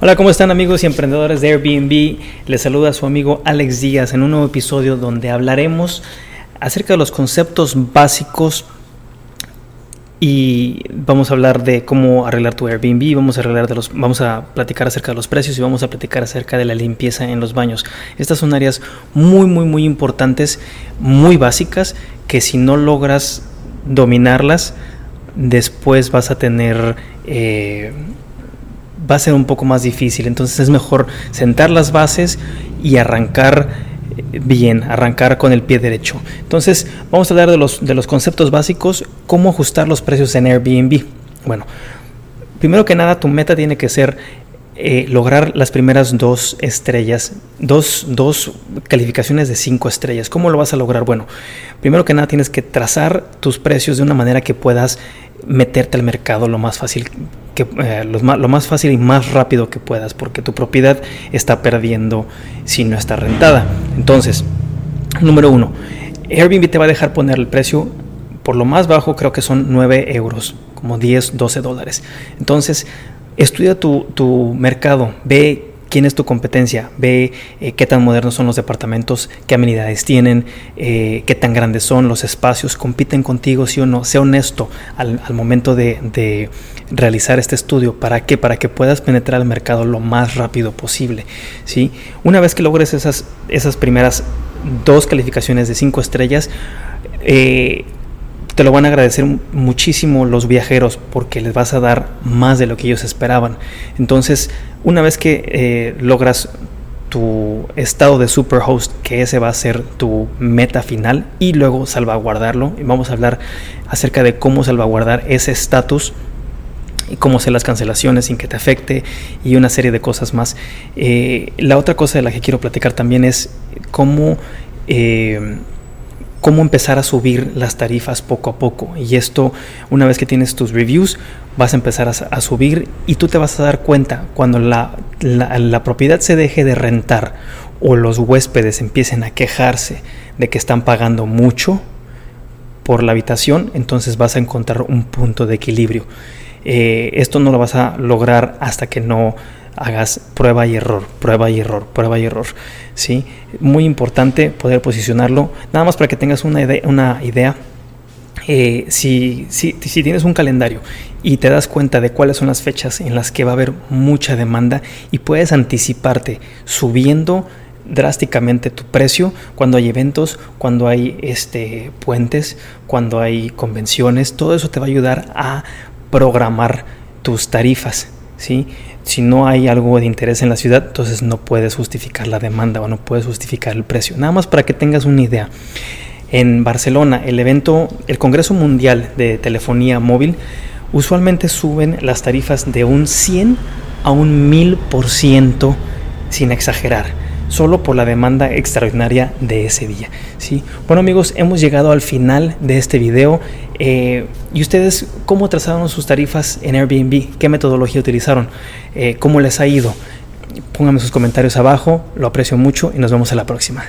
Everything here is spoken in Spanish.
Hola, ¿cómo están amigos y emprendedores de Airbnb? Les saluda su amigo Alex Díaz en un nuevo episodio donde hablaremos acerca de los conceptos básicos y vamos a hablar de cómo arreglar tu Airbnb, vamos a arreglar de los vamos a platicar acerca de los precios y vamos a platicar acerca de la limpieza en los baños. Estas son áreas muy muy muy importantes, muy básicas que si no logras dominarlas después vas a tener eh, va a ser un poco más difícil. Entonces es mejor sentar las bases y arrancar eh, bien, arrancar con el pie derecho. Entonces vamos a hablar de los, de los conceptos básicos, cómo ajustar los precios en Airbnb. Bueno, primero que nada tu meta tiene que ser eh, lograr las primeras dos estrellas, dos, dos, calificaciones de cinco estrellas. ¿Cómo lo vas a lograr? Bueno, primero que nada tienes que trazar tus precios de una manera que puedas meterte al mercado lo más fácil que eh, lo, más, fácil y más rápido que puedas porque tu propiedad está perdiendo si no está rentada entonces número uno Airbnb te va a dejar poner el precio por lo más bajo creo que son 9 euros como 10 12 dólares entonces estudia tu, tu mercado, ve quién es tu competencia, ve eh, qué tan modernos son los departamentos, qué amenidades tienen, eh, qué tan grandes son los espacios, compiten contigo, sí o no, sé honesto al, momento de, realizar este estudio. ¿Para qué? Para que puedas penetrar el mercado lo más rápido posible. ¿sí? Una vez que logres esas, esas primeras dos calificaciones de cinco estrellas, eh, te lo van a agradecer muchísimo los viajeros porque les vas a dar más de lo que ellos esperaban. Entonces, una vez que eh, logras tu estado de superhost, que ese va a ser tu meta final, y luego salvaguardarlo, y vamos a hablar acerca de cómo salvaguardar ese estatus y cómo hacer las cancelaciones sin que te afecte y una serie de cosas más. Eh, la otra cosa de la que quiero platicar también es cómo eh, cómo empezar a subir las tarifas poco a poco. Y esto, una vez que tienes tus reviews, vas a empezar a, subir y tú te vas a dar cuenta cuando la, propiedad se deje de rentar o los huéspedes empiecen a quejarse de que están pagando mucho por la habitación, entonces vas a encontrar un punto de equilibrio. Eh, esto no lo vas a lograr hasta que no hagas prueba y error, prueba y error, prueba y error. ¿sí? Muy importante poder posicionarlo, nada más para que tengas una idea. Una idea eh, si, si, si, tienes un calendario y te das cuenta de cuáles son las fechas en las que va a haber mucha demanda y puedes anticiparte subiendo drásticamente tu precio cuando hay eventos, cuando hay este, puentes, cuando hay convenciones, todo eso te va a ayudar a programar tus tarifas. ¿sí? Si no hay algo de interés en la ciudad, entonces no puedes justificar la demanda o no puedes justificar el precio. Nada más para que tengas una idea. En Barcelona, el evento, el Congreso Mundial de Telefonía Móvil, usualmente suben las tarifas de un 100 a un 1000% sin exagerar solo por la demanda extraordinaria de ese día. ¿sí? Bueno amigos, hemos llegado al final de este video. Eh, ¿Y ustedes cómo trazaron sus tarifas en Airbnb? ¿Qué metodología utilizaron? Eh, ¿Cómo les ha ido? Pónganme sus comentarios abajo, lo aprecio mucho y nos vemos en la próxima.